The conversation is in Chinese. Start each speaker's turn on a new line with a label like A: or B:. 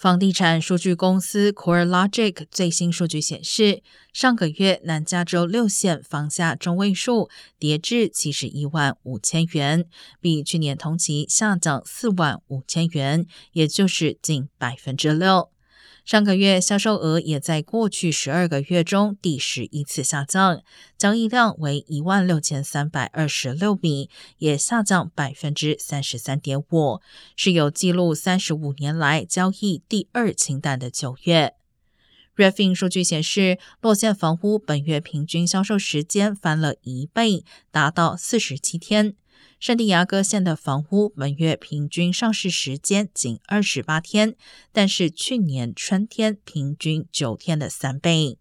A: 房地产数据公司 CoreLogic 最新数据显示，上个月南加州六县房价中位数跌至七十一万五千元，比去年同期下降四万五千元，也就是近百分之六。上个月销售额也在过去十二个月中第十一次下降，交易量为一万六千三百二十六笔，也下降百分之三十三点五，是有记录三十五年来交易第二清淡的九月。Refin 数据显示，落线房屋本月平均销售时间翻了一倍，达到四十七天。圣地亚哥县的房屋本月平均上市时间仅二十八天，但是去年春天平均九天的三倍。